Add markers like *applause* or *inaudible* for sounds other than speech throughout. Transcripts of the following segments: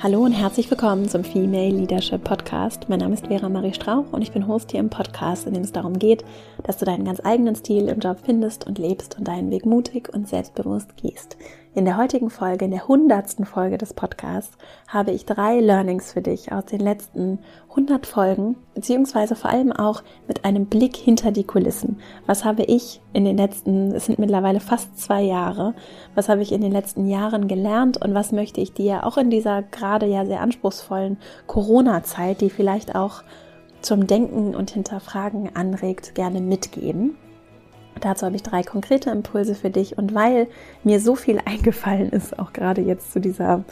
Hallo und herzlich willkommen zum Female Leadership Podcast. Mein Name ist Vera Marie Strauch und ich bin Host hier im Podcast, in dem es darum geht, dass du deinen ganz eigenen Stil im Job findest und lebst und deinen Weg mutig und selbstbewusst gehst. In der heutigen Folge, in der hundertsten Folge des Podcasts, habe ich drei Learnings für dich aus den letzten 100 Folgen, beziehungsweise vor allem auch mit einem Blick hinter die Kulissen. Was habe ich in den letzten, es sind mittlerweile fast zwei Jahre, was habe ich in den letzten Jahren gelernt und was möchte ich dir auch in dieser gerade ja sehr anspruchsvollen Corona-Zeit, die vielleicht auch zum Denken und Hinterfragen anregt, gerne mitgeben. Dazu habe ich drei konkrete Impulse für dich und weil mir so viel *laughs* eingefallen ist, auch gerade jetzt zu dieser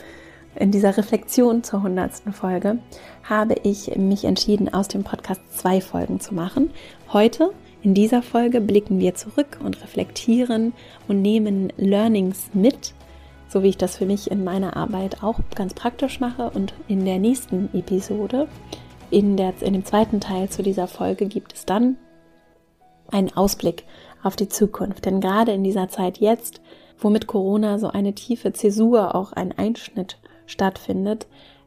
in dieser Reflexion zur hundertsten Folge habe ich mich entschieden, aus dem Podcast zwei Folgen zu machen. Heute in dieser Folge blicken wir zurück und reflektieren und nehmen Learnings mit, so wie ich das für mich in meiner Arbeit auch ganz praktisch mache. Und in der nächsten Episode, in, der, in dem zweiten Teil zu dieser Folge, gibt es dann einen Ausblick auf die Zukunft. Denn gerade in dieser Zeit jetzt, wo mit Corona so eine tiefe Zäsur, auch ein Einschnitt stattfindet,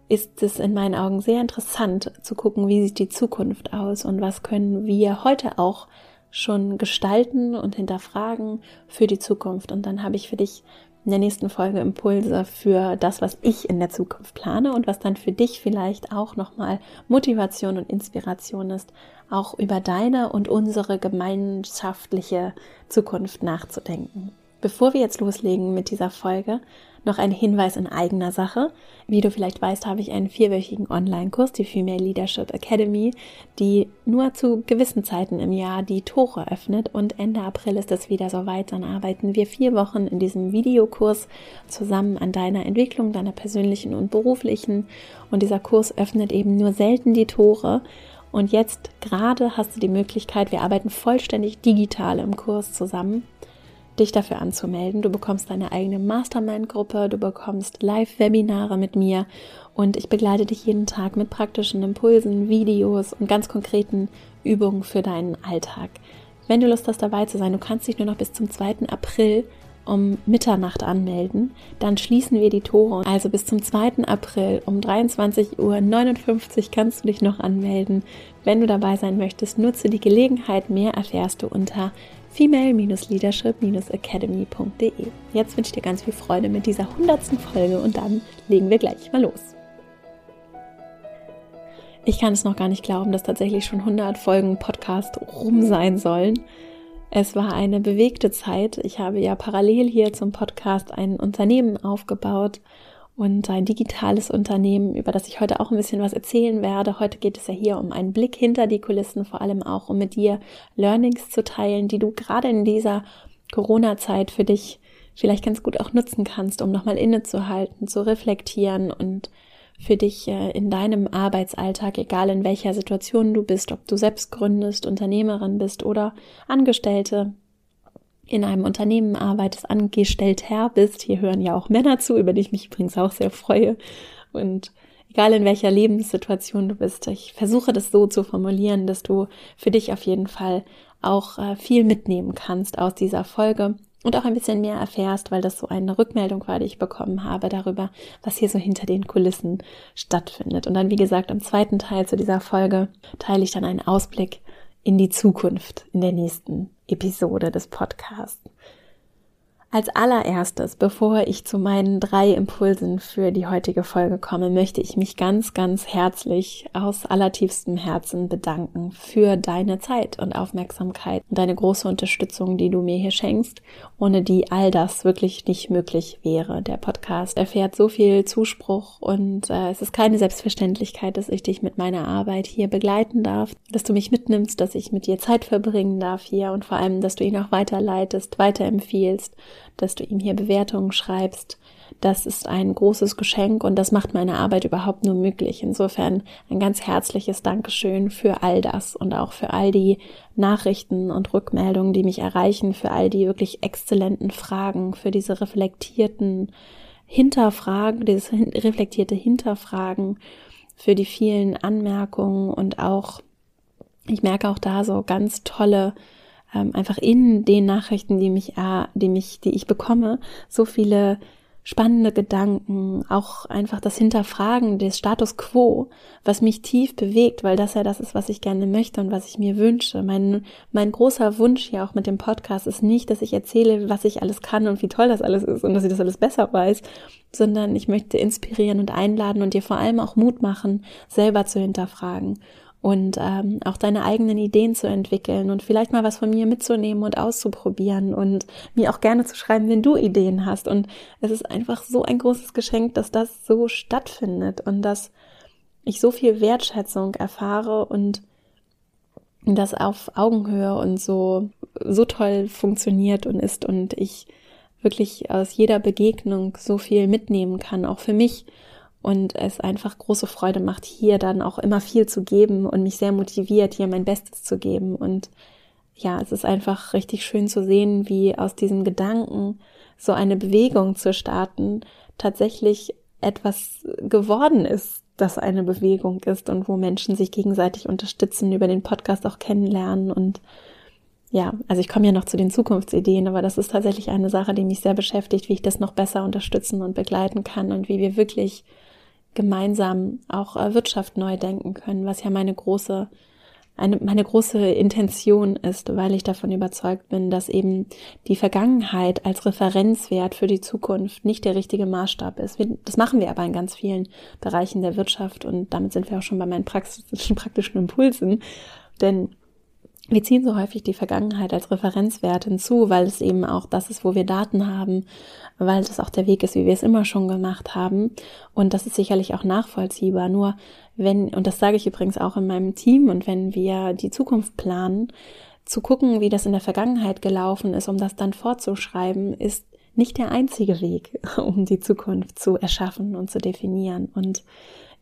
ist es in meinen Augen sehr interessant zu gucken, wie sieht die Zukunft aus und was können wir heute auch schon gestalten und hinterfragen für die Zukunft. Und dann habe ich für dich in der nächsten Folge Impulse für das, was ich in der Zukunft plane und was dann für dich vielleicht auch nochmal Motivation und Inspiration ist, auch über deine und unsere gemeinschaftliche Zukunft nachzudenken. Bevor wir jetzt loslegen mit dieser Folge, noch ein Hinweis in eigener Sache. Wie du vielleicht weißt, habe ich einen vierwöchigen Online-Kurs, die Female Leadership Academy, die nur zu gewissen Zeiten im Jahr die Tore öffnet und Ende April ist es wieder soweit. Dann arbeiten wir vier Wochen in diesem Videokurs zusammen an deiner Entwicklung, deiner persönlichen und beruflichen und dieser Kurs öffnet eben nur selten die Tore und jetzt gerade hast du die Möglichkeit, wir arbeiten vollständig digital im Kurs zusammen, dich dafür anzumelden. Du bekommst deine eigene Mastermind-Gruppe, du bekommst Live-Webinare mit mir und ich begleite dich jeden Tag mit praktischen Impulsen, Videos und ganz konkreten Übungen für deinen Alltag. Wenn du Lust hast, dabei zu sein, du kannst dich nur noch bis zum 2. April um Mitternacht anmelden. Dann schließen wir die Tore. Also bis zum 2. April um 23.59 Uhr kannst du dich noch anmelden. Wenn du dabei sein möchtest, nutze die Gelegenheit. Mehr erfährst du unter female-leadership-academy.de. Jetzt wünsche ich dir ganz viel Freude mit dieser hundertsten Folge und dann legen wir gleich mal los. Ich kann es noch gar nicht glauben, dass tatsächlich schon 100 Folgen Podcast rum sein sollen. Es war eine bewegte Zeit. Ich habe ja parallel hier zum Podcast ein Unternehmen aufgebaut und ein digitales Unternehmen, über das ich heute auch ein bisschen was erzählen werde. Heute geht es ja hier um einen Blick hinter die Kulissen, vor allem auch um mit dir Learnings zu teilen, die du gerade in dieser Corona-Zeit für dich vielleicht ganz gut auch nutzen kannst, um nochmal innezuhalten, zu reflektieren und für dich äh, in deinem Arbeitsalltag, egal in welcher Situation du bist, ob du selbst gründest, Unternehmerin bist oder Angestellte in einem Unternehmen arbeitest, angestellt Herr bist. Hier hören ja auch Männer zu, über die ich mich übrigens auch sehr freue. Und egal in welcher Lebenssituation du bist, ich versuche das so zu formulieren, dass du für dich auf jeden Fall auch äh, viel mitnehmen kannst aus dieser Folge und auch ein bisschen mehr erfährst, weil das so eine Rückmeldung war, die ich bekommen habe darüber, was hier so hinter den Kulissen stattfindet. Und dann, wie gesagt, im zweiten Teil zu dieser Folge teile ich dann einen Ausblick in die Zukunft in der nächsten Episode des Podcasts. Als allererstes, bevor ich zu meinen drei Impulsen für die heutige Folge komme, möchte ich mich ganz, ganz herzlich aus allertiefstem Herzen bedanken für deine Zeit und Aufmerksamkeit und deine große Unterstützung, die du mir hier schenkst, ohne die all das wirklich nicht möglich wäre. Der Podcast erfährt so viel Zuspruch und äh, es ist keine Selbstverständlichkeit, dass ich dich mit meiner Arbeit hier begleiten darf, dass du mich mitnimmst, dass ich mit dir Zeit verbringen darf hier und vor allem, dass du ihn auch weiterleitest, weiterempfiehlst dass du ihm hier Bewertungen schreibst. Das ist ein großes Geschenk und das macht meine Arbeit überhaupt nur möglich. Insofern ein ganz herzliches Dankeschön für all das und auch für all die Nachrichten und Rückmeldungen, die mich erreichen, für all die wirklich exzellenten Fragen, für diese reflektierten Hinterfragen, dieses reflektierte Hinterfragen, für die vielen Anmerkungen und auch, ich merke auch da so ganz tolle ähm, einfach in den Nachrichten, die mich, äh, die mich, die ich bekomme, so viele spannende Gedanken, auch einfach das Hinterfragen des Status quo, was mich tief bewegt, weil das ja das ist, was ich gerne möchte und was ich mir wünsche. Mein, mein großer Wunsch hier auch mit dem Podcast ist nicht, dass ich erzähle, was ich alles kann und wie toll das alles ist und dass ich das alles besser weiß, sondern ich möchte inspirieren und einladen und dir vor allem auch Mut machen, selber zu hinterfragen und ähm, auch deine eigenen Ideen zu entwickeln und vielleicht mal was von mir mitzunehmen und auszuprobieren und mir auch gerne zu schreiben, wenn du Ideen hast. Und es ist einfach so ein großes Geschenk, dass das so stattfindet und dass ich so viel Wertschätzung erfahre und das auf Augenhöhe und so, so toll funktioniert und ist und ich wirklich aus jeder Begegnung so viel mitnehmen kann, auch für mich und es einfach große Freude macht, hier dann auch immer viel zu geben und mich sehr motiviert, hier mein Bestes zu geben. Und ja, es ist einfach richtig schön zu sehen, wie aus diesem Gedanken, so eine Bewegung zu starten, tatsächlich etwas geworden ist, das eine Bewegung ist und wo Menschen sich gegenseitig unterstützen, über den Podcast auch kennenlernen und ja, also ich komme ja noch zu den Zukunftsideen, aber das ist tatsächlich eine Sache, die mich sehr beschäftigt, wie ich das noch besser unterstützen und begleiten kann und wie wir wirklich gemeinsam auch äh, Wirtschaft neu denken können, was ja meine große eine, meine große Intention ist, weil ich davon überzeugt bin, dass eben die Vergangenheit als Referenzwert für die Zukunft nicht der richtige Maßstab ist. Wir, das machen wir aber in ganz vielen Bereichen der Wirtschaft und damit sind wir auch schon bei meinen praktischen, *laughs* praktischen Impulsen. Denn wir ziehen so häufig die Vergangenheit als Referenzwert hinzu, weil es eben auch das ist, wo wir Daten haben, weil das auch der Weg ist, wie wir es immer schon gemacht haben. Und das ist sicherlich auch nachvollziehbar. Nur wenn, und das sage ich übrigens auch in meinem Team, und wenn wir die Zukunft planen, zu gucken, wie das in der Vergangenheit gelaufen ist, um das dann fortzuschreiben, ist nicht der einzige Weg, *laughs* um die Zukunft zu erschaffen und zu definieren. Und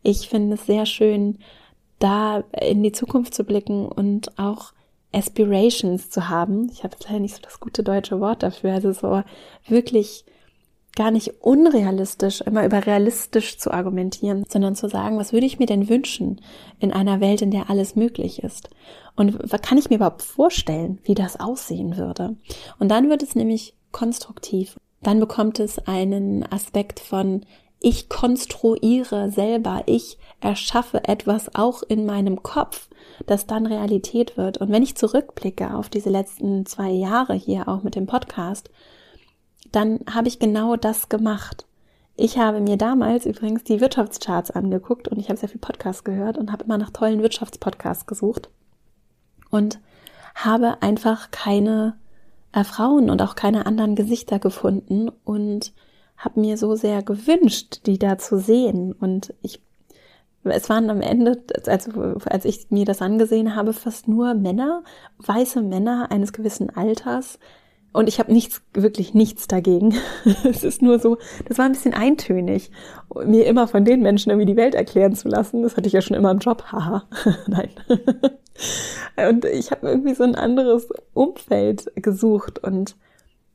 ich finde es sehr schön, da in die Zukunft zu blicken und auch Aspirations zu haben. Ich habe jetzt leider nicht so das gute deutsche Wort dafür. Also so wirklich gar nicht unrealistisch, immer über realistisch zu argumentieren, sondern zu sagen, was würde ich mir denn wünschen in einer Welt, in der alles möglich ist? Und kann ich mir überhaupt vorstellen, wie das aussehen würde? Und dann wird es nämlich konstruktiv. Dann bekommt es einen Aspekt von ich konstruiere selber, ich erschaffe etwas auch in meinem Kopf, das dann Realität wird. Und wenn ich zurückblicke auf diese letzten zwei Jahre hier auch mit dem Podcast, dann habe ich genau das gemacht. Ich habe mir damals übrigens die Wirtschaftscharts angeguckt und ich habe sehr viel Podcast gehört und habe immer nach tollen Wirtschaftspodcasts gesucht und habe einfach keine äh, Frauen und auch keine anderen Gesichter gefunden und habe mir so sehr gewünscht, die da zu sehen. Und ich, es waren am Ende, als, als ich mir das angesehen habe, fast nur Männer, weiße Männer eines gewissen Alters. Und ich habe nichts, wirklich nichts dagegen. *laughs* es ist nur so, das war ein bisschen eintönig, mir immer von den Menschen irgendwie die Welt erklären zu lassen. Das hatte ich ja schon immer im Job, haha. *laughs* Nein. *laughs* und ich habe irgendwie so ein anderes Umfeld gesucht und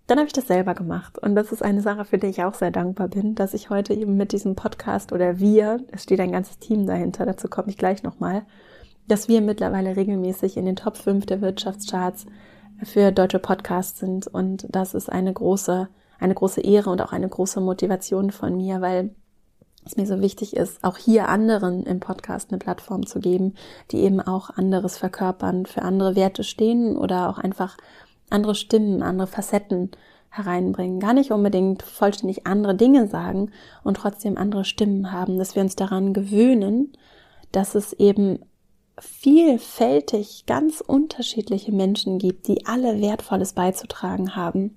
dann habe ich das selber gemacht. Und das ist eine Sache, für die ich auch sehr dankbar bin, dass ich heute eben mit diesem Podcast oder wir, es steht ein ganzes Team dahinter, dazu komme ich gleich nochmal, dass wir mittlerweile regelmäßig in den Top 5 der Wirtschaftscharts für deutsche Podcasts sind. Und das ist eine große, eine große Ehre und auch eine große Motivation von mir, weil es mir so wichtig ist, auch hier anderen im Podcast eine Plattform zu geben, die eben auch anderes verkörpern, für andere Werte stehen oder auch einfach andere Stimmen, andere Facetten hereinbringen. Gar nicht unbedingt vollständig andere Dinge sagen und trotzdem andere Stimmen haben, dass wir uns daran gewöhnen, dass es eben vielfältig ganz unterschiedliche Menschen gibt, die alle Wertvolles beizutragen haben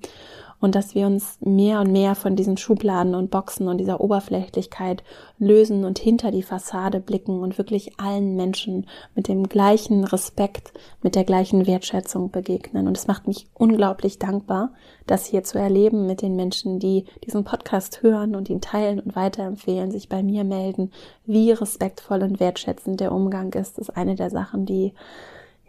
und dass wir uns mehr und mehr von diesen Schubladen und Boxen und dieser Oberflächlichkeit lösen und hinter die Fassade blicken und wirklich allen Menschen mit dem gleichen Respekt, mit der gleichen Wertschätzung begegnen. Und es macht mich unglaublich dankbar, das hier zu erleben mit den Menschen, die diesen Podcast hören und ihn teilen und weiterempfehlen, sich bei mir melden, wie respektvoll und wertschätzend der Umgang ist. Ist eine der Sachen, die,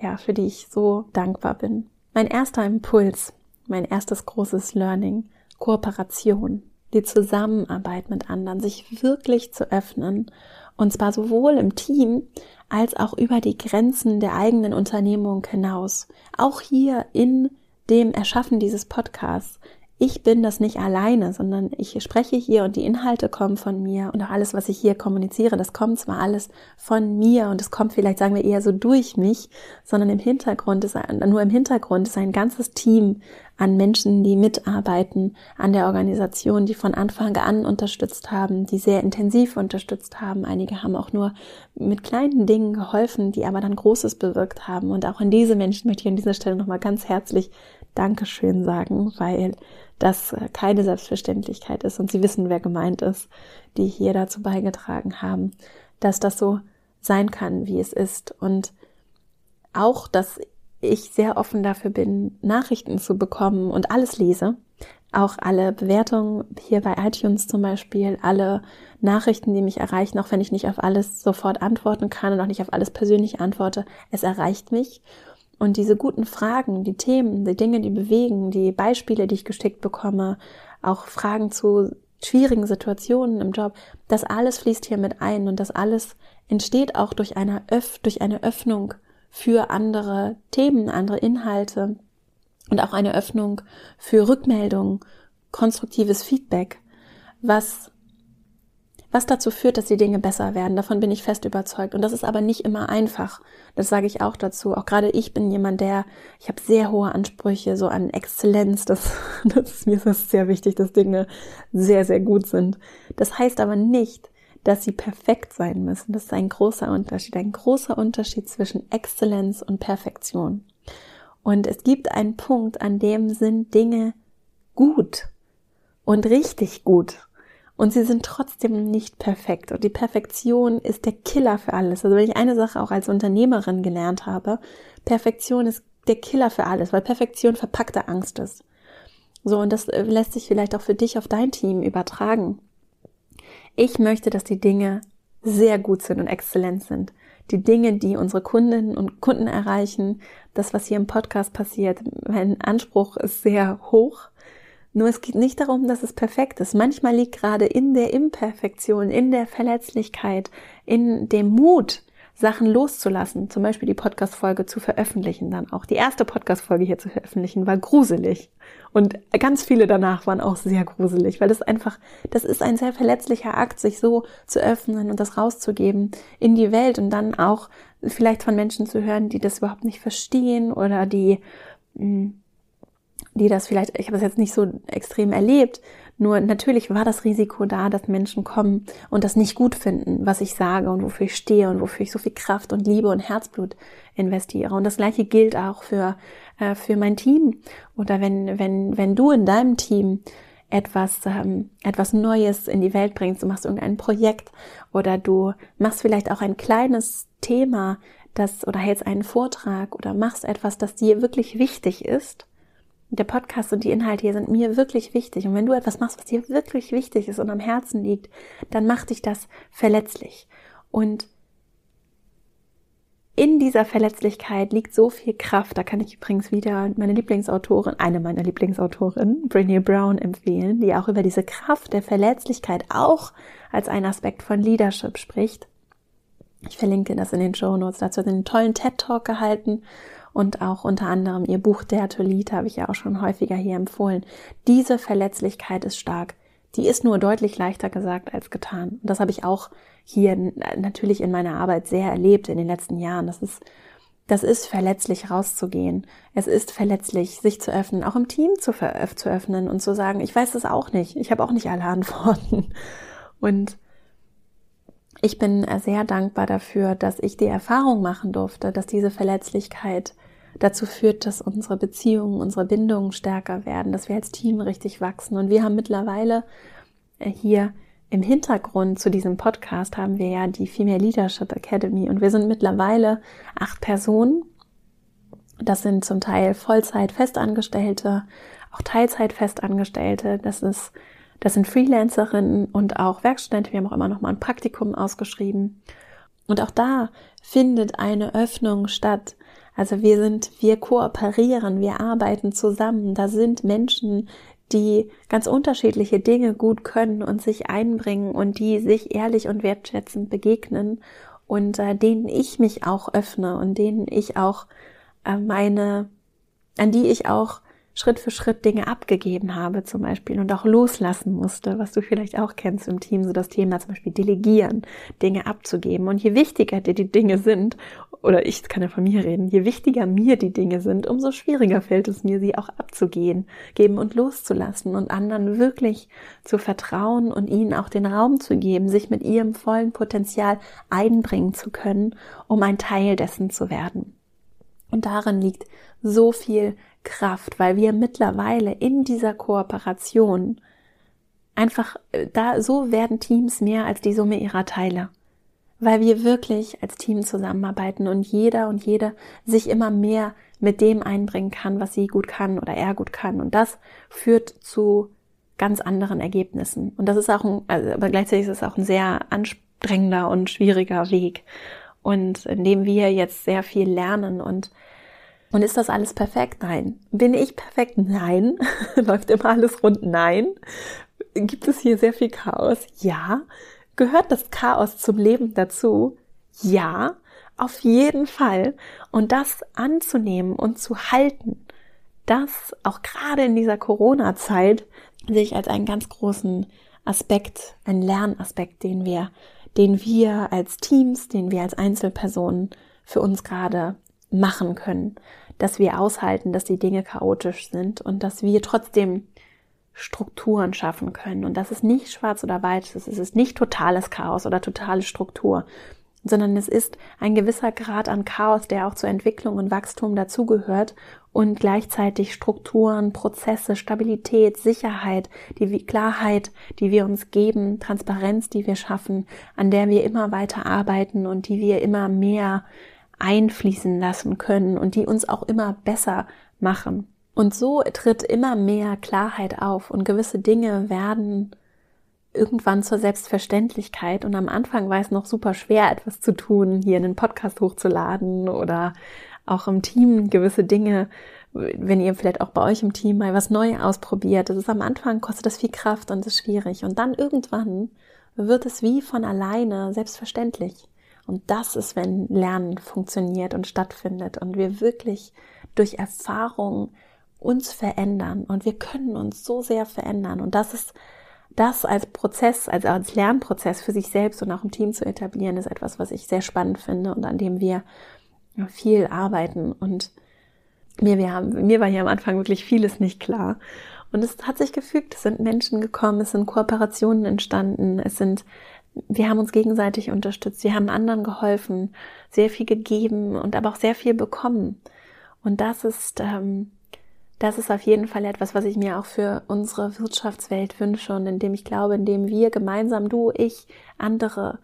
ja, für die ich so dankbar bin. Mein erster Impuls mein erstes großes Learning, Kooperation, die Zusammenarbeit mit anderen, sich wirklich zu öffnen, und zwar sowohl im Team als auch über die Grenzen der eigenen Unternehmung hinaus. Auch hier in dem Erschaffen dieses Podcasts ich bin das nicht alleine, sondern ich spreche hier und die Inhalte kommen von mir und auch alles, was ich hier kommuniziere, das kommt zwar alles von mir und es kommt vielleicht, sagen wir, eher so durch mich, sondern im Hintergrund ist, nur im Hintergrund ist ein ganzes Team an Menschen, die mitarbeiten an der Organisation, die von Anfang an unterstützt haben, die sehr intensiv unterstützt haben. Einige haben auch nur mit kleinen Dingen geholfen, die aber dann Großes bewirkt haben. Und auch an diese Menschen möchte ich an dieser Stelle nochmal ganz herzlich Dankeschön sagen, weil das keine Selbstverständlichkeit ist und Sie wissen, wer gemeint ist, die hier dazu beigetragen haben, dass das so sein kann, wie es ist und auch, dass ich sehr offen dafür bin, Nachrichten zu bekommen und alles lese. Auch alle Bewertungen hier bei iTunes zum Beispiel, alle Nachrichten, die mich erreichen, auch wenn ich nicht auf alles sofort antworten kann und auch nicht auf alles persönlich antworte, es erreicht mich. Und diese guten Fragen, die Themen, die Dinge, die bewegen, die Beispiele, die ich geschickt bekomme, auch Fragen zu schwierigen Situationen im Job, das alles fließt hier mit ein und das alles entsteht auch durch eine, Öff durch eine Öffnung für andere Themen, andere Inhalte und auch eine Öffnung für Rückmeldungen, konstruktives Feedback, was was dazu führt, dass die Dinge besser werden. Davon bin ich fest überzeugt. Und das ist aber nicht immer einfach. Das sage ich auch dazu. Auch gerade ich bin jemand, der, ich habe sehr hohe Ansprüche so an Exzellenz. Das, *laughs* das ist mir sehr wichtig, dass Dinge sehr, sehr gut sind. Das heißt aber nicht, dass sie perfekt sein müssen. Das ist ein großer Unterschied, ein großer Unterschied zwischen Exzellenz und Perfektion. Und es gibt einen Punkt, an dem sind Dinge gut und richtig gut. Und sie sind trotzdem nicht perfekt. Und die Perfektion ist der Killer für alles. Also wenn ich eine Sache auch als Unternehmerin gelernt habe, Perfektion ist der Killer für alles, weil Perfektion verpackte Angst ist. So, und das äh, lässt sich vielleicht auch für dich auf dein Team übertragen. Ich möchte, dass die Dinge sehr gut sind und exzellent sind. Die Dinge, die unsere Kundinnen und Kunden erreichen, das, was hier im Podcast passiert, mein Anspruch ist sehr hoch nur es geht nicht darum, dass es perfekt ist. Manchmal liegt gerade in der Imperfektion, in der Verletzlichkeit, in dem Mut, Sachen loszulassen, zum Beispiel die Podcast-Folge zu veröffentlichen dann auch. Die erste Podcast-Folge hier zu veröffentlichen war gruselig. Und ganz viele danach waren auch sehr gruselig, weil das einfach, das ist ein sehr verletzlicher Akt, sich so zu öffnen und das rauszugeben in die Welt und dann auch vielleicht von Menschen zu hören, die das überhaupt nicht verstehen oder die, hm, die das vielleicht, ich habe das jetzt nicht so extrem erlebt, nur natürlich war das Risiko da, dass Menschen kommen und das nicht gut finden, was ich sage und wofür ich stehe und wofür ich so viel Kraft und Liebe und Herzblut investiere. Und das gleiche gilt auch für, äh, für mein Team. Oder wenn, wenn, wenn du in deinem Team etwas, ähm, etwas Neues in die Welt bringst, du machst irgendein Projekt oder du machst vielleicht auch ein kleines Thema, das, oder hältst einen Vortrag oder machst etwas, das dir wirklich wichtig ist, der Podcast und die Inhalte hier sind mir wirklich wichtig. Und wenn du etwas machst, was dir wirklich wichtig ist und am Herzen liegt, dann macht dich das verletzlich. Und in dieser Verletzlichkeit liegt so viel Kraft. Da kann ich übrigens wieder meine Lieblingsautorin, eine meiner Lieblingsautorinnen, Brené Brown, empfehlen, die auch über diese Kraft der Verletzlichkeit auch als ein Aspekt von Leadership spricht. Ich verlinke das in den Show Notes. Dazu hat sie einen tollen TED Talk gehalten und auch unter anderem ihr Buch Der Tolit habe ich ja auch schon häufiger hier empfohlen. Diese Verletzlichkeit ist stark. Die ist nur deutlich leichter gesagt als getan. Und das habe ich auch hier natürlich in meiner Arbeit sehr erlebt in den letzten Jahren. Das ist das ist verletzlich rauszugehen. Es ist verletzlich, sich zu öffnen, auch im Team zu, zu öffnen und zu sagen, ich weiß es auch nicht. Ich habe auch nicht alle Antworten. *laughs* Und ich bin sehr dankbar dafür, dass ich die Erfahrung machen durfte, dass diese Verletzlichkeit dazu führt, dass unsere Beziehungen, unsere Bindungen stärker werden, dass wir als Team richtig wachsen. Und wir haben mittlerweile äh, hier im Hintergrund zu diesem Podcast haben wir ja die Female Leadership Academy und wir sind mittlerweile acht Personen. Das sind zum Teil Vollzeit Festangestellte, auch Teilzeit Festangestellte. Das ist, das sind Freelancerinnen und auch Werkstudenten. Wir haben auch immer noch mal ein Praktikum ausgeschrieben. Und auch da findet eine Öffnung statt. Also wir sind, wir kooperieren, wir arbeiten zusammen. Da sind Menschen, die ganz unterschiedliche Dinge gut können und sich einbringen und die sich ehrlich und wertschätzend begegnen und äh, denen ich mich auch öffne und denen ich auch äh, meine, an die ich auch Schritt für Schritt Dinge abgegeben habe zum Beispiel und auch loslassen musste, was du vielleicht auch kennst im Team, so das Thema zum Beispiel Delegieren, Dinge abzugeben. Und je wichtiger dir die Dinge sind, oder ich kann ja von mir reden, je wichtiger mir die Dinge sind, umso schwieriger fällt es mir, sie auch abzugehen, geben und loszulassen und anderen wirklich zu vertrauen und ihnen auch den Raum zu geben, sich mit ihrem vollen Potenzial einbringen zu können, um ein Teil dessen zu werden. Und darin liegt so viel Kraft, weil wir mittlerweile in dieser Kooperation einfach äh, da so werden Teams mehr als die Summe ihrer Teile. Weil wir wirklich als Team zusammenarbeiten und jeder und jede sich immer mehr mit dem einbringen kann, was sie gut kann oder er gut kann. Und das führt zu ganz anderen Ergebnissen. Und das ist auch ein, also, aber gleichzeitig ist es auch ein sehr anstrengender und schwieriger Weg. Und in dem wir jetzt sehr viel lernen und und ist das alles perfekt? Nein. Bin ich perfekt? Nein. *laughs* Läuft immer alles rund? Nein. Gibt es hier sehr viel Chaos? Ja. Gehört das Chaos zum Leben dazu? Ja. Auf jeden Fall. Und das anzunehmen und zu halten, das auch gerade in dieser Corona-Zeit sehe ich als einen ganz großen Aspekt, einen Lernaspekt, den wir, den wir als Teams, den wir als Einzelpersonen für uns gerade machen können, dass wir aushalten, dass die Dinge chaotisch sind und dass wir trotzdem Strukturen schaffen können. Und das ist nicht schwarz oder weiß, es ist nicht totales Chaos oder totale Struktur, sondern es ist ein gewisser Grad an Chaos, der auch zur Entwicklung und Wachstum dazugehört und gleichzeitig Strukturen, Prozesse, Stabilität, Sicherheit, die Klarheit, die wir uns geben, Transparenz, die wir schaffen, an der wir immer weiter arbeiten und die wir immer mehr einfließen lassen können und die uns auch immer besser machen. Und so tritt immer mehr Klarheit auf und gewisse Dinge werden irgendwann zur Selbstverständlichkeit. Und am Anfang war es noch super schwer, etwas zu tun, hier einen Podcast hochzuladen oder auch im Team gewisse Dinge, wenn ihr vielleicht auch bei euch im Team mal was Neues ausprobiert. Das ist am Anfang, kostet das viel Kraft und ist schwierig. Und dann irgendwann wird es wie von alleine selbstverständlich. Und das ist, wenn Lernen funktioniert und stattfindet und wir wirklich durch Erfahrung uns verändern. Und wir können uns so sehr verändern. Und das ist das als Prozess, also als Lernprozess für sich selbst und auch im Team zu etablieren, ist etwas, was ich sehr spannend finde und an dem wir viel arbeiten. Und mir, wir haben, mir war hier am Anfang wirklich vieles nicht klar. Und es hat sich gefügt, es sind Menschen gekommen, es sind Kooperationen entstanden, es sind wir haben uns gegenseitig unterstützt, wir haben anderen geholfen, sehr viel gegeben und aber auch sehr viel bekommen. Und das ist, ähm, das ist auf jeden Fall etwas, was ich mir auch für unsere Wirtschaftswelt wünsche und in dem ich glaube, in dem wir gemeinsam, du, ich, andere,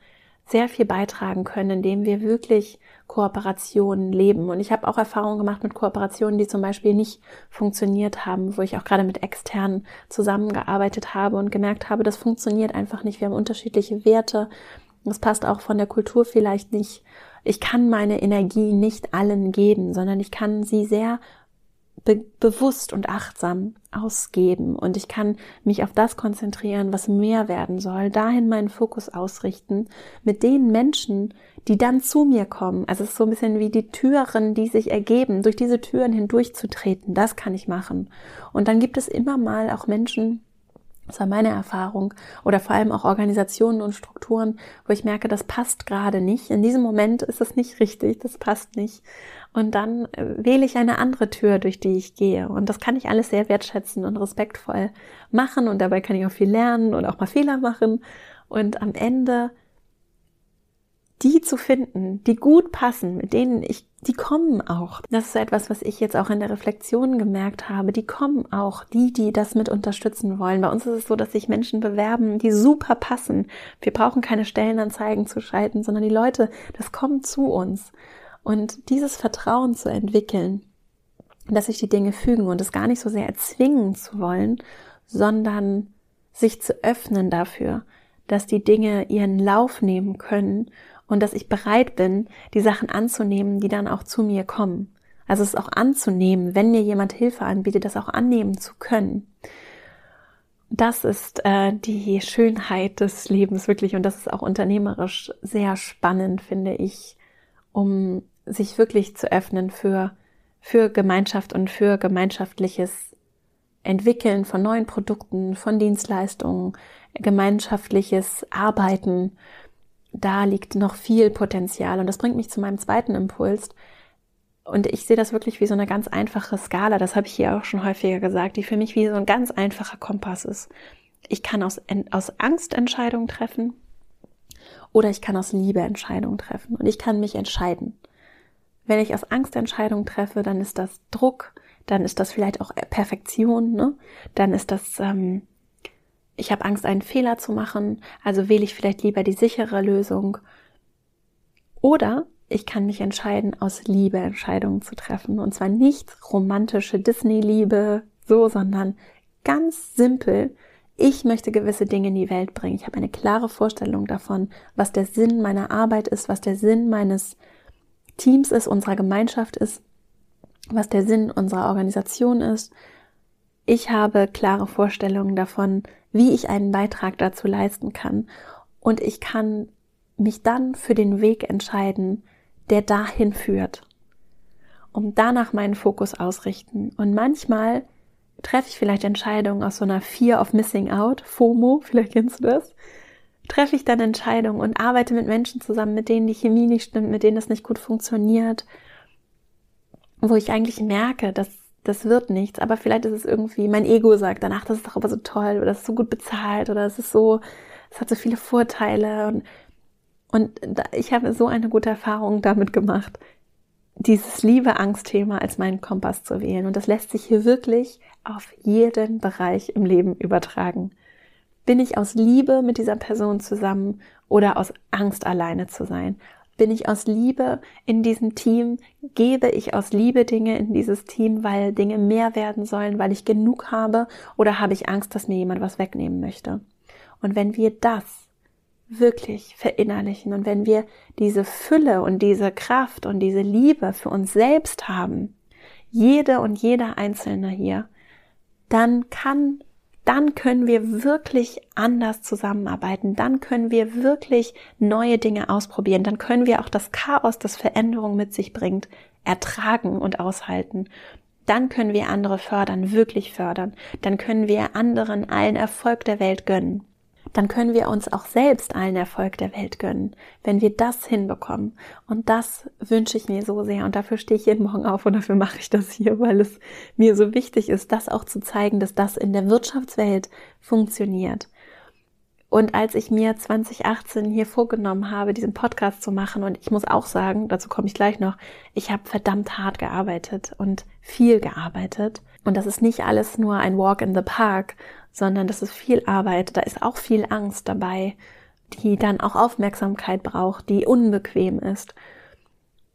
sehr viel beitragen können, indem wir wirklich Kooperationen leben. Und ich habe auch Erfahrungen gemacht mit Kooperationen, die zum Beispiel nicht funktioniert haben, wo ich auch gerade mit externen zusammengearbeitet habe und gemerkt habe, das funktioniert einfach nicht. Wir haben unterschiedliche Werte. Das passt auch von der Kultur vielleicht nicht. Ich kann meine Energie nicht allen geben, sondern ich kann sie sehr be bewusst und achtsam ausgeben und ich kann mich auf das konzentrieren, was mehr werden soll, dahin meinen Fokus ausrichten, mit den Menschen, die dann zu mir kommen. Also es ist so ein bisschen wie die Türen, die sich ergeben, durch diese Türen hindurchzutreten, das kann ich machen. Und dann gibt es immer mal auch Menschen, das war meine Erfahrung, oder vor allem auch Organisationen und Strukturen, wo ich merke, das passt gerade nicht. In diesem Moment ist es nicht richtig, das passt nicht. Und dann äh, wähle ich eine andere Tür, durch die ich gehe. Und das kann ich alles sehr wertschätzen und respektvoll machen. Und dabei kann ich auch viel lernen und auch mal Fehler machen. Und am Ende die zu finden, die gut passen, mit denen ich, die kommen auch. Das ist etwas, was ich jetzt auch in der Reflexion gemerkt habe. Die kommen auch, die, die das mit unterstützen wollen. Bei uns ist es so, dass sich Menschen bewerben, die super passen. Wir brauchen keine Stellenanzeigen zu schalten, sondern die Leute, das kommt zu uns. Und dieses Vertrauen zu entwickeln, dass sich die Dinge fügen und es gar nicht so sehr erzwingen zu wollen, sondern sich zu öffnen dafür, dass die Dinge ihren Lauf nehmen können und dass ich bereit bin, die Sachen anzunehmen, die dann auch zu mir kommen. Also es auch anzunehmen, wenn mir jemand Hilfe anbietet, das auch annehmen zu können. Das ist äh, die Schönheit des Lebens wirklich und das ist auch unternehmerisch sehr spannend, finde ich, um sich wirklich zu öffnen für, für Gemeinschaft und für gemeinschaftliches Entwickeln von neuen Produkten, von Dienstleistungen, gemeinschaftliches Arbeiten. Da liegt noch viel Potenzial. Und das bringt mich zu meinem zweiten Impuls. Und ich sehe das wirklich wie so eine ganz einfache Skala. Das habe ich hier auch schon häufiger gesagt, die für mich wie so ein ganz einfacher Kompass ist. Ich kann aus, aus Angst Entscheidungen treffen oder ich kann aus Liebe Entscheidungen treffen. Und ich kann mich entscheiden. Wenn ich aus Angst Entscheidungen treffe, dann ist das Druck, dann ist das vielleicht auch Perfektion, ne? dann ist das, ähm, ich habe Angst, einen Fehler zu machen, also wähle ich vielleicht lieber die sichere Lösung. Oder ich kann mich entscheiden, aus Liebe Entscheidungen zu treffen. Und zwar nicht romantische Disney-Liebe, so, sondern ganz simpel. Ich möchte gewisse Dinge in die Welt bringen. Ich habe eine klare Vorstellung davon, was der Sinn meiner Arbeit ist, was der Sinn meines Teams ist, unserer Gemeinschaft ist, was der Sinn unserer Organisation ist. Ich habe klare Vorstellungen davon, wie ich einen Beitrag dazu leisten kann. Und ich kann mich dann für den Weg entscheiden, der dahin führt. Um danach meinen Fokus ausrichten. Und manchmal treffe ich vielleicht Entscheidungen aus so einer Fear of Missing Out, FOMO, vielleicht kennst du das. Treffe ich dann Entscheidungen und arbeite mit Menschen zusammen, mit denen die Chemie nicht stimmt, mit denen es nicht gut funktioniert, wo ich eigentlich merke, dass das wird nichts, aber vielleicht ist es irgendwie, mein Ego sagt danach, das ist doch aber so toll oder das ist so gut bezahlt oder es ist so, es hat so viele Vorteile und, und ich habe so eine gute Erfahrung damit gemacht, dieses Liebe-Angst-Thema als meinen Kompass zu wählen. Und das lässt sich hier wirklich auf jeden Bereich im Leben übertragen. Bin ich aus Liebe mit dieser Person zusammen oder aus Angst alleine zu sein? Bin ich aus Liebe in diesem Team? Gebe ich aus Liebe Dinge in dieses Team, weil Dinge mehr werden sollen, weil ich genug habe? Oder habe ich Angst, dass mir jemand was wegnehmen möchte? Und wenn wir das wirklich verinnerlichen und wenn wir diese Fülle und diese Kraft und diese Liebe für uns selbst haben, jede und jeder Einzelne hier, dann kann dann können wir wirklich anders zusammenarbeiten, dann können wir wirklich neue Dinge ausprobieren, dann können wir auch das Chaos, das Veränderung mit sich bringt, ertragen und aushalten. Dann können wir andere fördern, wirklich fördern. Dann können wir anderen allen Erfolg der Welt gönnen dann können wir uns auch selbst allen Erfolg der Welt gönnen, wenn wir das hinbekommen. Und das wünsche ich mir so sehr und dafür stehe ich jeden Morgen auf und dafür mache ich das hier, weil es mir so wichtig ist, das auch zu zeigen, dass das in der Wirtschaftswelt funktioniert. Und als ich mir 2018 hier vorgenommen habe, diesen Podcast zu machen, und ich muss auch sagen, dazu komme ich gleich noch, ich habe verdammt hart gearbeitet und viel gearbeitet. Und das ist nicht alles nur ein Walk in the Park, sondern das ist viel Arbeit, da ist auch viel Angst dabei, die dann auch Aufmerksamkeit braucht, die unbequem ist.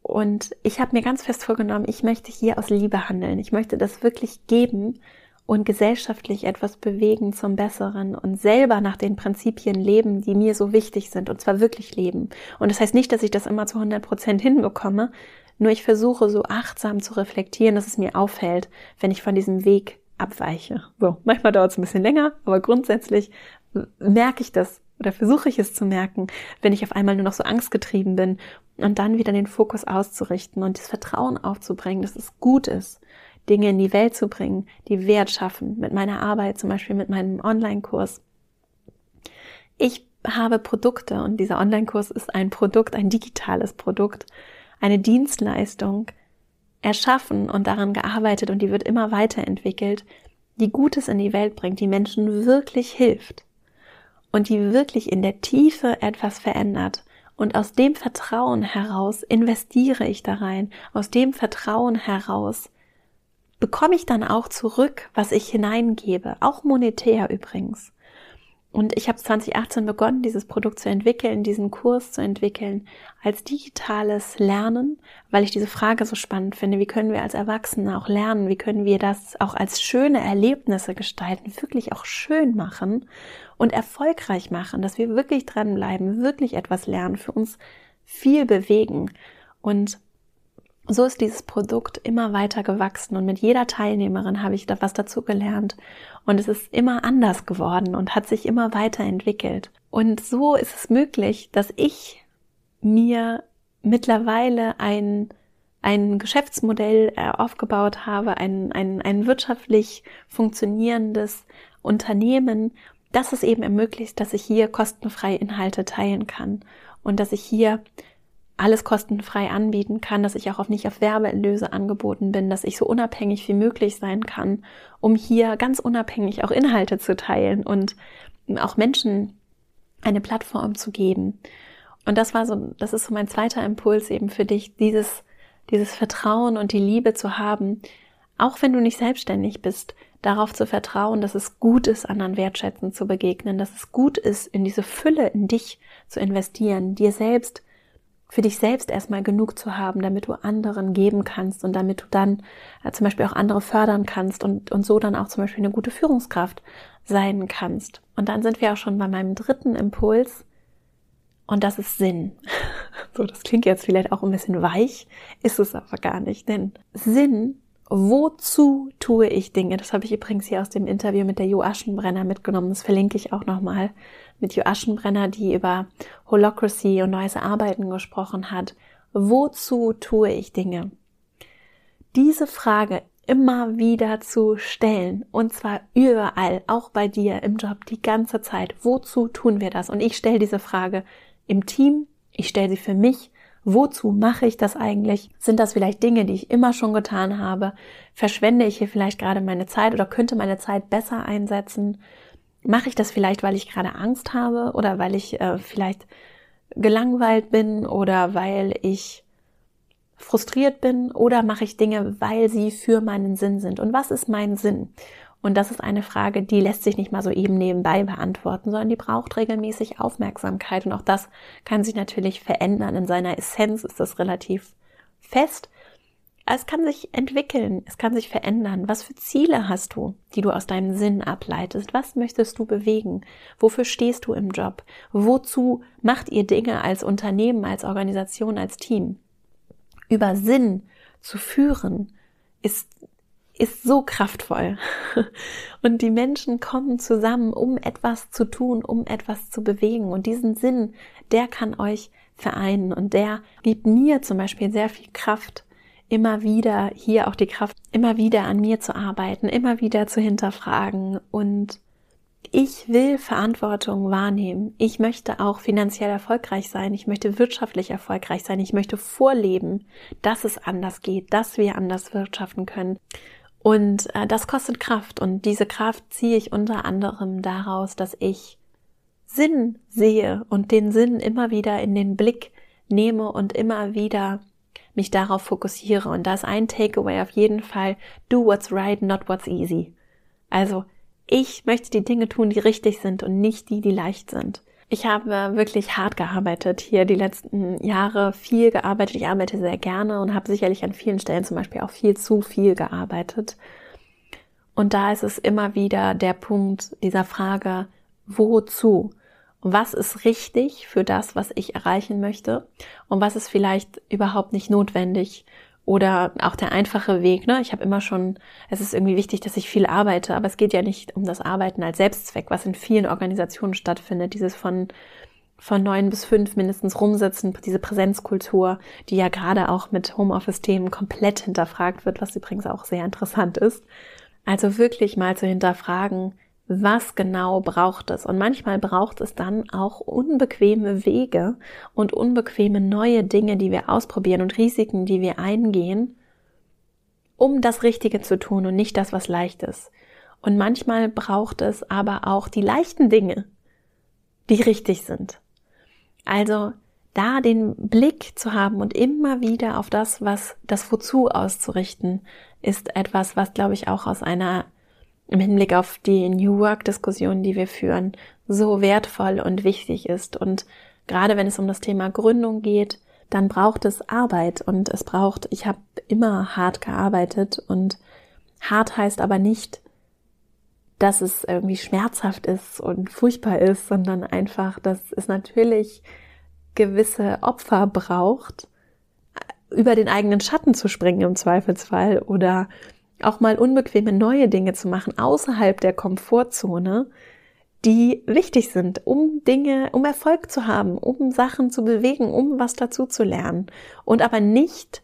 Und ich habe mir ganz fest vorgenommen, ich möchte hier aus Liebe handeln. Ich möchte das wirklich geben und gesellschaftlich etwas bewegen zum Besseren und selber nach den Prinzipien leben, die mir so wichtig sind und zwar wirklich leben. Und das heißt nicht, dass ich das immer zu 100 Prozent hinbekomme, nur ich versuche so achtsam zu reflektieren, dass es mir auffällt, wenn ich von diesem Weg abweiche. So, manchmal dauert es ein bisschen länger, aber grundsätzlich merke ich das oder versuche ich es zu merken, wenn ich auf einmal nur noch so angstgetrieben bin und dann wieder den Fokus auszurichten und das Vertrauen aufzubringen, dass es gut ist, Dinge in die Welt zu bringen, die Wert schaffen, mit meiner Arbeit, zum Beispiel mit meinem Online-Kurs. Ich habe Produkte und dieser Online-Kurs ist ein Produkt, ein digitales Produkt, eine Dienstleistung, erschaffen und daran gearbeitet und die wird immer weiterentwickelt, die Gutes in die Welt bringt, die Menschen wirklich hilft und die wirklich in der Tiefe etwas verändert Und aus dem Vertrauen heraus investiere ich da rein. Aus dem Vertrauen heraus bekomme ich dann auch zurück, was ich hineingebe, auch monetär übrigens. Und ich habe 2018 begonnen, dieses Produkt zu entwickeln, diesen Kurs zu entwickeln als digitales Lernen, weil ich diese Frage so spannend finde. Wie können wir als Erwachsene auch lernen? Wie können wir das auch als schöne Erlebnisse gestalten, wirklich auch schön machen und erfolgreich machen, dass wir wirklich dranbleiben, wirklich etwas lernen, für uns viel bewegen. Und so ist dieses Produkt immer weiter gewachsen und mit jeder Teilnehmerin habe ich da was dazu gelernt und es ist immer anders geworden und hat sich immer weiterentwickelt. Und so ist es möglich, dass ich mir mittlerweile ein, ein Geschäftsmodell äh, aufgebaut habe, ein, ein, ein wirtschaftlich funktionierendes Unternehmen, das es eben ermöglicht, dass ich hier kostenfrei Inhalte teilen kann und dass ich hier alles kostenfrei anbieten kann, dass ich auch auf nicht auf Werbeerlöse angeboten bin, dass ich so unabhängig wie möglich sein kann, um hier ganz unabhängig auch Inhalte zu teilen und auch Menschen eine Plattform zu geben. Und das war so, das ist so mein zweiter Impuls eben für dich, dieses, dieses Vertrauen und die Liebe zu haben, auch wenn du nicht selbstständig bist, darauf zu vertrauen, dass es gut ist, anderen wertschätzend zu begegnen, dass es gut ist, in diese Fülle in dich zu investieren, dir selbst für dich selbst erstmal genug zu haben, damit du anderen geben kannst und damit du dann äh, zum Beispiel auch andere fördern kannst und, und so dann auch zum Beispiel eine gute Führungskraft sein kannst. Und dann sind wir auch schon bei meinem dritten Impuls und das ist Sinn. *laughs* so, das klingt jetzt vielleicht auch ein bisschen weich, ist es aber gar nicht, denn Sinn Wozu tue ich Dinge? Das habe ich übrigens hier aus dem Interview mit der Jo Aschenbrenner mitgenommen. Das verlinke ich auch nochmal mit Jo Aschenbrenner, die über Holocracy und neues Arbeiten gesprochen hat. Wozu tue ich Dinge? Diese Frage immer wieder zu stellen und zwar überall, auch bei dir im Job, die ganze Zeit. Wozu tun wir das? Und ich stelle diese Frage im Team, ich stelle sie für mich, Wozu mache ich das eigentlich? Sind das vielleicht Dinge, die ich immer schon getan habe? Verschwende ich hier vielleicht gerade meine Zeit oder könnte meine Zeit besser einsetzen? Mache ich das vielleicht, weil ich gerade Angst habe oder weil ich äh, vielleicht gelangweilt bin oder weil ich frustriert bin oder mache ich Dinge, weil sie für meinen Sinn sind? Und was ist mein Sinn? Und das ist eine Frage, die lässt sich nicht mal so eben nebenbei beantworten, sondern die braucht regelmäßig Aufmerksamkeit. Und auch das kann sich natürlich verändern. In seiner Essenz ist das relativ fest. Es kann sich entwickeln, es kann sich verändern. Was für Ziele hast du, die du aus deinem Sinn ableitest? Was möchtest du bewegen? Wofür stehst du im Job? Wozu macht ihr Dinge als Unternehmen, als Organisation, als Team? Über Sinn zu führen ist ist so kraftvoll. *laughs* Und die Menschen kommen zusammen, um etwas zu tun, um etwas zu bewegen. Und diesen Sinn, der kann euch vereinen. Und der gibt mir zum Beispiel sehr viel Kraft, immer wieder hier auch die Kraft, immer wieder an mir zu arbeiten, immer wieder zu hinterfragen. Und ich will Verantwortung wahrnehmen. Ich möchte auch finanziell erfolgreich sein. Ich möchte wirtschaftlich erfolgreich sein. Ich möchte vorleben, dass es anders geht, dass wir anders wirtschaften können. Und äh, das kostet Kraft und diese Kraft ziehe ich unter anderem daraus, dass ich Sinn sehe und den Sinn immer wieder in den Blick nehme und immer wieder mich darauf fokussiere. Und da ist ein Takeaway auf jeden Fall, do what's right, not what's easy. Also ich möchte die Dinge tun, die richtig sind und nicht die, die leicht sind. Ich habe wirklich hart gearbeitet hier die letzten Jahre, viel gearbeitet. Ich arbeite sehr gerne und habe sicherlich an vielen Stellen zum Beispiel auch viel zu viel gearbeitet. Und da ist es immer wieder der Punkt dieser Frage, wozu? Was ist richtig für das, was ich erreichen möchte? Und was ist vielleicht überhaupt nicht notwendig oder auch der einfache Weg, ne? Ich habe immer schon, es ist irgendwie wichtig, dass ich viel arbeite, aber es geht ja nicht um das Arbeiten als Selbstzweck, was in vielen Organisationen stattfindet. Dieses von von neun bis fünf mindestens rumsitzen, diese Präsenzkultur, die ja gerade auch mit Homeoffice-Themen komplett hinterfragt wird, was übrigens auch sehr interessant ist. Also wirklich mal zu hinterfragen, was genau braucht es. Und manchmal braucht es dann auch unbequeme Wege und unbequeme neue Dinge, die wir ausprobieren und Risiken, die wir eingehen, um das Richtige zu tun und nicht das, was leicht ist. Und manchmal braucht es aber auch die leichten Dinge, die richtig sind. Also da den Blick zu haben und immer wieder auf das, was das Wozu auszurichten, ist etwas, was, glaube ich, auch aus einer, im Hinblick auf die New Work-Diskussion, die wir führen, so wertvoll und wichtig ist. Und gerade wenn es um das Thema Gründung geht, dann braucht es Arbeit und es braucht, ich habe immer hart gearbeitet und hart heißt aber nicht, dass es irgendwie schmerzhaft ist und furchtbar ist, sondern einfach, dass es natürlich gewisse Opfer braucht, über den eigenen Schatten zu springen im Zweifelsfall oder auch mal unbequeme neue Dinge zu machen außerhalb der Komfortzone, die wichtig sind, um Dinge, um Erfolg zu haben, um Sachen zu bewegen, um was dazu zu lernen und aber nicht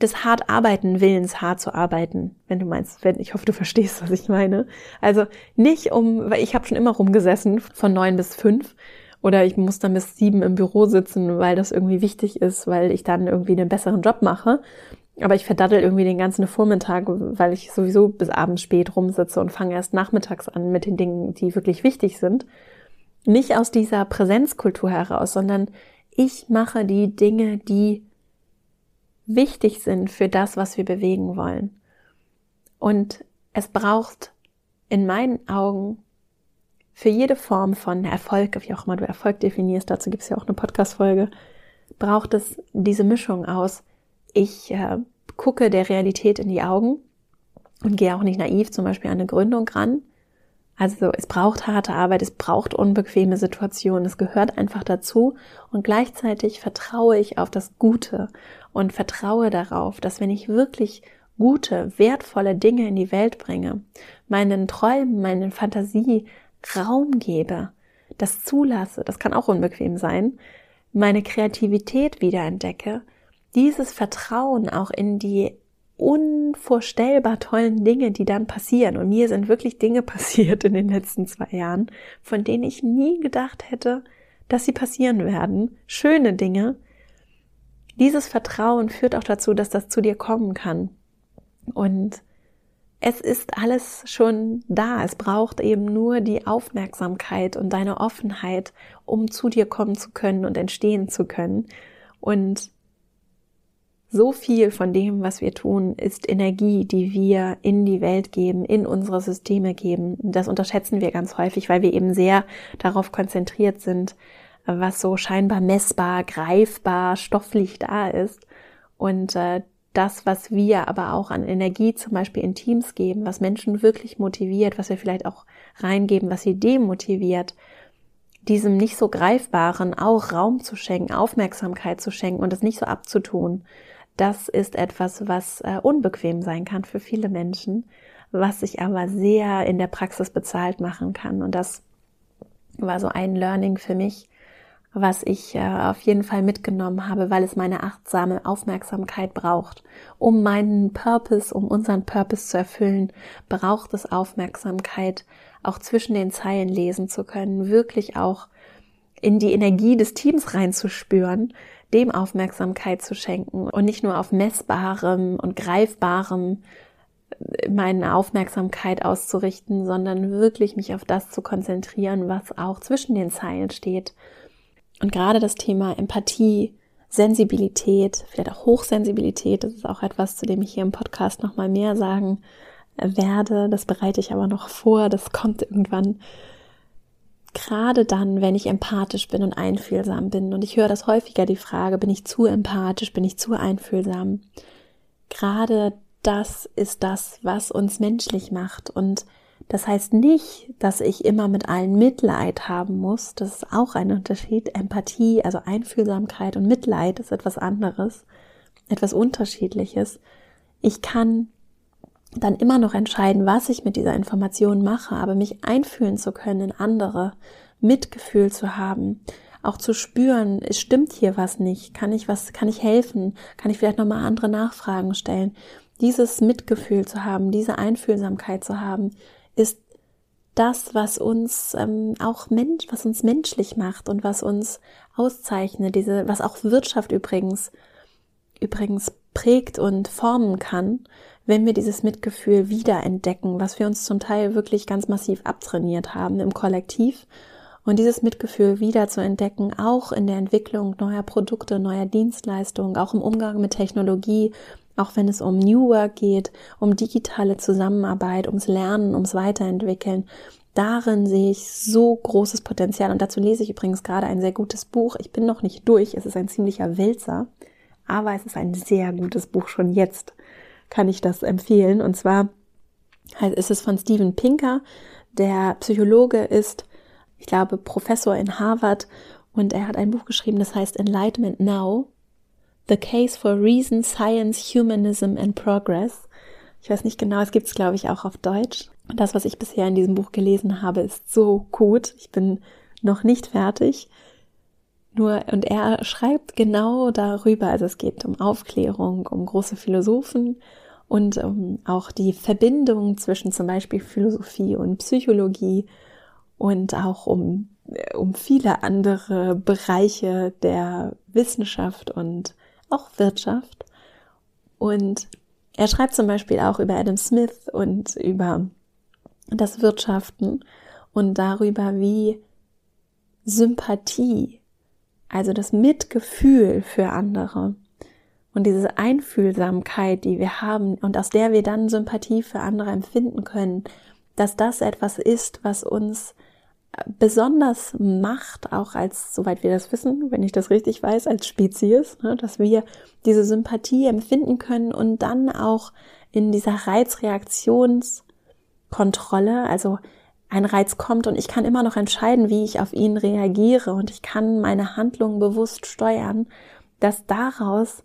des hart arbeiten Willens hart zu arbeiten, wenn du meinst, wenn ich hoffe, du verstehst, was ich meine. Also nicht um, weil ich habe schon immer rumgesessen von neun bis fünf oder ich muss dann bis sieben im Büro sitzen, weil das irgendwie wichtig ist, weil ich dann irgendwie einen besseren Job mache. Aber ich verdaddel irgendwie den ganzen Vormittag, weil ich sowieso bis abends spät rumsitze und fange erst nachmittags an mit den Dingen, die wirklich wichtig sind. Nicht aus dieser Präsenzkultur heraus, sondern ich mache die Dinge, die wichtig sind für das, was wir bewegen wollen. Und es braucht in meinen Augen für jede Form von Erfolg, wie auch immer du Erfolg definierst, dazu gibt es ja auch eine Podcast-Folge, braucht es diese Mischung aus, ich äh, gucke der Realität in die Augen und gehe auch nicht naiv zum Beispiel an eine Gründung ran. Also es braucht harte Arbeit, es braucht unbequeme Situationen, es gehört einfach dazu und gleichzeitig vertraue ich auf das Gute und vertraue darauf, dass wenn ich wirklich gute, wertvolle Dinge in die Welt bringe, meinen Träumen, meinen Fantasie Raum gebe, das zulasse, das kann auch unbequem sein, meine Kreativität wiederentdecke, dieses Vertrauen auch in die unvorstellbar tollen Dinge, die dann passieren. Und mir sind wirklich Dinge *laughs* passiert in den letzten zwei Jahren, von denen ich nie gedacht hätte, dass sie passieren werden. Schöne Dinge, dieses Vertrauen führt auch dazu, dass das zu dir kommen kann. Und es ist alles schon da. Es braucht eben nur die Aufmerksamkeit und deine Offenheit, um zu dir kommen zu können und entstehen zu können. Und so viel von dem, was wir tun, ist Energie, die wir in die Welt geben, in unsere Systeme geben. Das unterschätzen wir ganz häufig, weil wir eben sehr darauf konzentriert sind, was so scheinbar messbar, greifbar, stofflich da ist. Und äh, das, was wir aber auch an Energie zum Beispiel in Teams geben, was Menschen wirklich motiviert, was wir vielleicht auch reingeben, was sie demotiviert, diesem nicht so greifbaren auch Raum zu schenken, Aufmerksamkeit zu schenken und es nicht so abzutun, das ist etwas, was äh, unbequem sein kann für viele Menschen, was sich aber sehr in der Praxis bezahlt machen kann. Und das war so ein Learning für mich, was ich äh, auf jeden Fall mitgenommen habe, weil es meine achtsame Aufmerksamkeit braucht. Um meinen Purpose, um unseren Purpose zu erfüllen, braucht es Aufmerksamkeit, auch zwischen den Zeilen lesen zu können, wirklich auch in die Energie des Teams reinzuspüren, dem Aufmerksamkeit zu schenken und nicht nur auf messbarem und greifbarem äh, meine Aufmerksamkeit auszurichten, sondern wirklich mich auf das zu konzentrieren, was auch zwischen den Zeilen steht und gerade das Thema Empathie, Sensibilität, vielleicht auch Hochsensibilität, das ist auch etwas, zu dem ich hier im Podcast nochmal mehr sagen werde. Das bereite ich aber noch vor, das kommt irgendwann. Gerade dann, wenn ich empathisch bin und einfühlsam bin, und ich höre das häufiger die Frage, bin ich zu empathisch, bin ich zu einfühlsam? Gerade das ist das, was uns menschlich macht und das heißt nicht, dass ich immer mit allen Mitleid haben muss. Das ist auch ein Unterschied. Empathie, also Einfühlsamkeit und Mitleid ist etwas anderes, etwas Unterschiedliches. Ich kann dann immer noch entscheiden, was ich mit dieser Information mache, aber mich einfühlen zu können in andere, Mitgefühl zu haben, auch zu spüren, es stimmt hier was nicht, kann ich was, kann ich helfen, kann ich vielleicht nochmal andere Nachfragen stellen. Dieses Mitgefühl zu haben, diese Einfühlsamkeit zu haben, ist das, was uns ähm, auch Mensch, was uns menschlich macht und was uns auszeichnet, diese, was auch Wirtschaft übrigens, übrigens prägt und formen kann, wenn wir dieses Mitgefühl wiederentdecken, was wir uns zum Teil wirklich ganz massiv abtrainiert haben im Kollektiv Und dieses Mitgefühl wieder zu entdecken, auch in der Entwicklung neuer Produkte, neuer Dienstleistungen, auch im Umgang mit Technologie, auch wenn es um New Work geht, um digitale Zusammenarbeit, ums Lernen, ums Weiterentwickeln. Darin sehe ich so großes Potenzial. Und dazu lese ich übrigens gerade ein sehr gutes Buch. Ich bin noch nicht durch. Es ist ein ziemlicher Wälzer. Aber es ist ein sehr gutes Buch. Schon jetzt kann ich das empfehlen. Und zwar ist es von Steven Pinker. Der Psychologe ist, ich glaube, Professor in Harvard. Und er hat ein Buch geschrieben, das heißt Enlightenment Now. The Case for Reason, Science, Humanism and Progress. Ich weiß nicht genau, es gibt es, glaube ich, auch auf Deutsch. Und das, was ich bisher in diesem Buch gelesen habe, ist so gut. Ich bin noch nicht fertig. Nur, und er schreibt genau darüber, also es geht um Aufklärung, um große Philosophen und um auch die Verbindung zwischen zum Beispiel Philosophie und Psychologie und auch um, um viele andere Bereiche der Wissenschaft und auch Wirtschaft. Und er schreibt zum Beispiel auch über Adam Smith und über das Wirtschaften und darüber, wie Sympathie, also das Mitgefühl für andere und diese Einfühlsamkeit, die wir haben und aus der wir dann Sympathie für andere empfinden können, dass das etwas ist, was uns besonders macht, auch als, soweit wir das wissen, wenn ich das richtig weiß, als Spezies, ne, dass wir diese Sympathie empfinden können und dann auch in dieser Reizreaktionskontrolle, also ein Reiz kommt und ich kann immer noch entscheiden, wie ich auf ihn reagiere und ich kann meine Handlungen bewusst steuern, dass daraus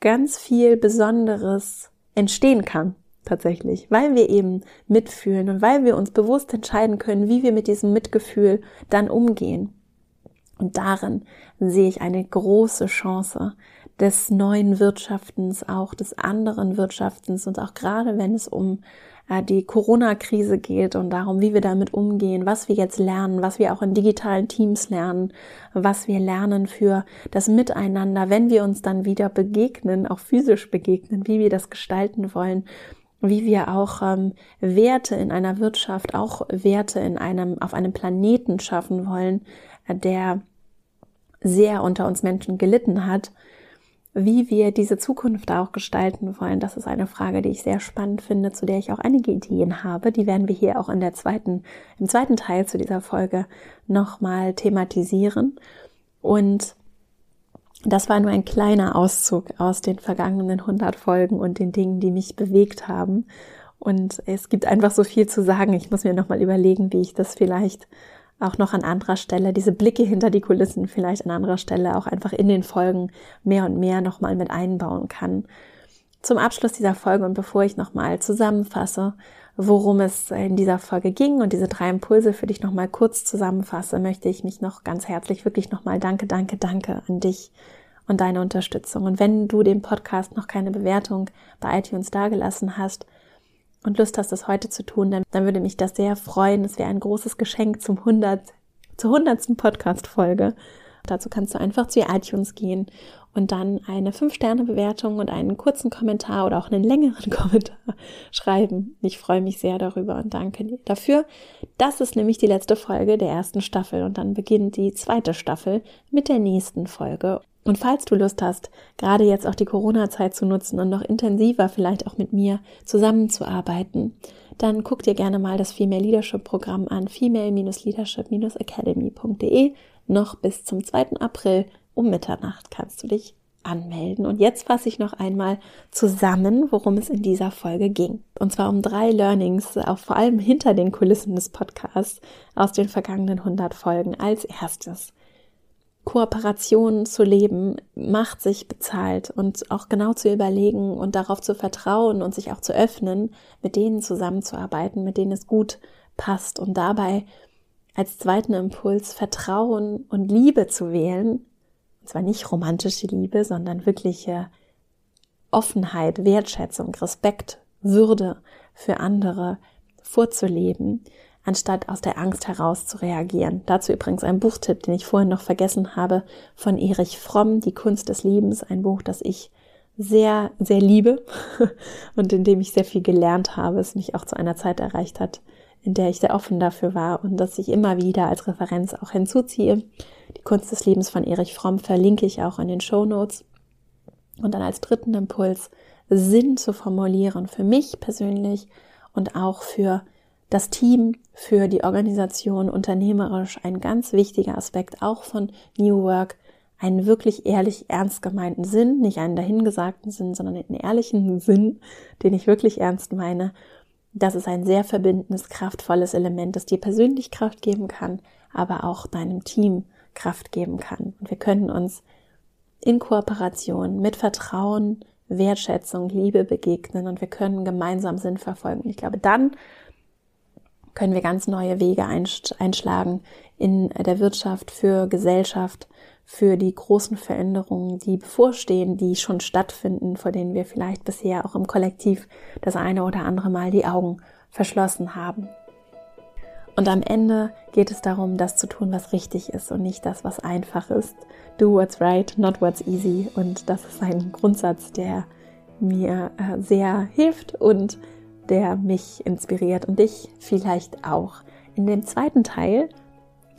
ganz viel Besonderes entstehen kann tatsächlich, weil wir eben mitfühlen und weil wir uns bewusst entscheiden können, wie wir mit diesem Mitgefühl dann umgehen. Und darin sehe ich eine große Chance des neuen Wirtschaftens, auch des anderen Wirtschaftens und auch gerade wenn es um die Corona-Krise geht und darum, wie wir damit umgehen, was wir jetzt lernen, was wir auch in digitalen Teams lernen, was wir lernen für das Miteinander, wenn wir uns dann wieder begegnen, auch physisch begegnen, wie wir das gestalten wollen wie wir auch ähm, Werte in einer Wirtschaft, auch Werte in einem, auf einem Planeten schaffen wollen, äh, der sehr unter uns Menschen gelitten hat, wie wir diese Zukunft auch gestalten wollen. Das ist eine Frage, die ich sehr spannend finde, zu der ich auch einige Ideen habe. Die werden wir hier auch in der zweiten, im zweiten Teil zu dieser Folge nochmal thematisieren. Und das war nur ein kleiner Auszug aus den vergangenen 100 Folgen und den Dingen, die mich bewegt haben. Und es gibt einfach so viel zu sagen. Ich muss mir nochmal überlegen, wie ich das vielleicht auch noch an anderer Stelle, diese Blicke hinter die Kulissen vielleicht an anderer Stelle auch einfach in den Folgen mehr und mehr nochmal mit einbauen kann. Zum Abschluss dieser Folge und bevor ich nochmal zusammenfasse, worum es in dieser Folge ging und diese drei Impulse für dich nochmal kurz zusammenfasse, möchte ich mich noch ganz herzlich wirklich nochmal danke, danke, danke an dich und deine Unterstützung. Und wenn du dem Podcast noch keine Bewertung bei iTunes dagelassen hast und Lust hast, das heute zu tun, dann, dann würde mich das sehr freuen. Es wäre ein großes Geschenk zum 100, zur hundertsten Podcast-Folge. Dazu kannst du einfach zu iTunes gehen und dann eine 5-Sterne-Bewertung und einen kurzen Kommentar oder auch einen längeren *laughs* Kommentar schreiben. Ich freue mich sehr darüber und danke dir dafür. Das ist nämlich die letzte Folge der ersten Staffel und dann beginnt die zweite Staffel mit der nächsten Folge. Und falls du Lust hast, gerade jetzt auch die Corona-Zeit zu nutzen und noch intensiver vielleicht auch mit mir zusammenzuarbeiten, dann guck dir gerne mal das Female Leadership Programm an, female-leadership-academy.de. Noch bis zum 2. April um Mitternacht kannst du dich anmelden. Und jetzt fasse ich noch einmal zusammen, worum es in dieser Folge ging. Und zwar um drei Learnings, auch vor allem hinter den Kulissen des Podcasts aus den vergangenen 100 Folgen. Als erstes. Kooperation zu leben macht sich bezahlt und auch genau zu überlegen und darauf zu vertrauen und sich auch zu öffnen, mit denen zusammenzuarbeiten, mit denen es gut passt und dabei als zweiten Impuls Vertrauen und Liebe zu wählen, zwar nicht romantische Liebe, sondern wirkliche Offenheit, Wertschätzung, Respekt, Würde für andere vorzuleben, anstatt aus der Angst heraus zu reagieren. Dazu übrigens ein Buchtipp, den ich vorhin noch vergessen habe, von Erich Fromm, Die Kunst des Liebens, ein Buch, das ich sehr, sehr liebe *laughs* und in dem ich sehr viel gelernt habe, es mich auch zu einer Zeit erreicht hat, in der ich sehr offen dafür war und das ich immer wieder als Referenz auch hinzuziehe. Die Kunst des Lebens von Erich Fromm verlinke ich auch in den Show Notes. Und dann als dritten Impuls Sinn zu formulieren für mich persönlich und auch für das Team, für die Organisation unternehmerisch ein ganz wichtiger Aspekt auch von New Work, einen wirklich ehrlich ernst gemeinten Sinn, nicht einen dahingesagten Sinn, sondern einen ehrlichen Sinn, den ich wirklich ernst meine. Das ist ein sehr verbindendes, kraftvolles Element, das dir persönlich Kraft geben kann, aber auch deinem Team Kraft geben kann. Und wir können uns in Kooperation mit Vertrauen, Wertschätzung, Liebe begegnen und wir können gemeinsam Sinn verfolgen. Ich glaube, dann können wir ganz neue Wege einschlagen in der Wirtschaft, für Gesellschaft, für die großen Veränderungen, die bevorstehen, die schon stattfinden, vor denen wir vielleicht bisher auch im Kollektiv das eine oder andere Mal die Augen verschlossen haben. Und am Ende geht es darum, das zu tun, was richtig ist und nicht das, was einfach ist. Do what's right, not what's easy. Und das ist ein Grundsatz, der mir äh, sehr hilft und der mich inspiriert und dich vielleicht auch. In dem zweiten Teil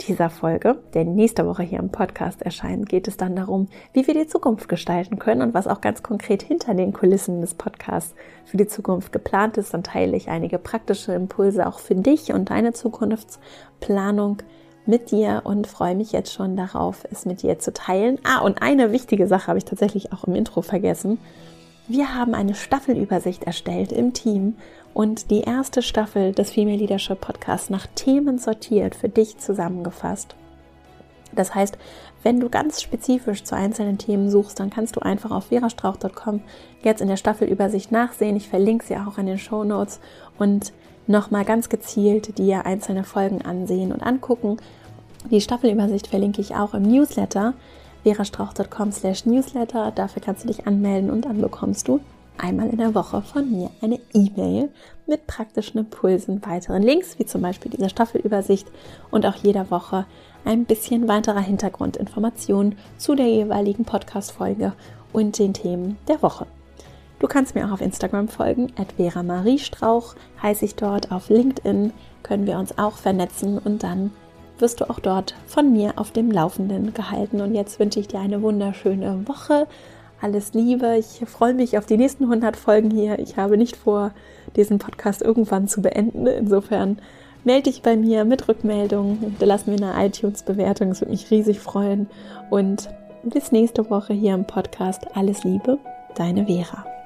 dieser Folge, der nächste Woche hier im Podcast erscheint, geht es dann darum, wie wir die Zukunft gestalten können und was auch ganz konkret hinter den Kulissen des Podcasts für die Zukunft geplant ist. Dann teile ich einige praktische Impulse auch für dich und deine Zukunftsplanung mit dir und freue mich jetzt schon darauf, es mit dir zu teilen. Ah, und eine wichtige Sache habe ich tatsächlich auch im Intro vergessen. Wir haben eine Staffelübersicht erstellt im Team und die erste Staffel des Female Leadership Podcasts nach Themen sortiert für dich zusammengefasst. Das heißt, wenn du ganz spezifisch zu einzelnen Themen suchst, dann kannst du einfach auf verastrauch.com jetzt in der Staffelübersicht nachsehen. Ich verlinke sie auch in den Show Notes und nochmal ganz gezielt dir einzelne Folgen ansehen und angucken. Die Staffelübersicht verlinke ich auch im Newsletter verastrauch.com slash newsletter. Dafür kannst du dich anmelden und dann bekommst du einmal in der Woche von mir eine E-Mail mit praktischen Impulsen, weiteren Links, wie zum Beispiel dieser Staffelübersicht und auch jeder Woche ein bisschen weiterer Hintergrundinformationen zu der jeweiligen Podcast-Folge und den Themen der Woche. Du kannst mir auch auf Instagram folgen, at Vera Marie Strauch heiße ich dort, auf LinkedIn können wir uns auch vernetzen und dann wirst du auch dort von mir auf dem Laufenden gehalten. Und jetzt wünsche ich dir eine wunderschöne Woche, alles Liebe. Ich freue mich auf die nächsten 100 Folgen hier. Ich habe nicht vor, diesen Podcast irgendwann zu beenden. Insofern melde dich bei mir mit Rückmeldungen. Lass mir eine iTunes-Bewertung. Es würde mich riesig freuen. Und bis nächste Woche hier im Podcast. Alles Liebe, deine Vera.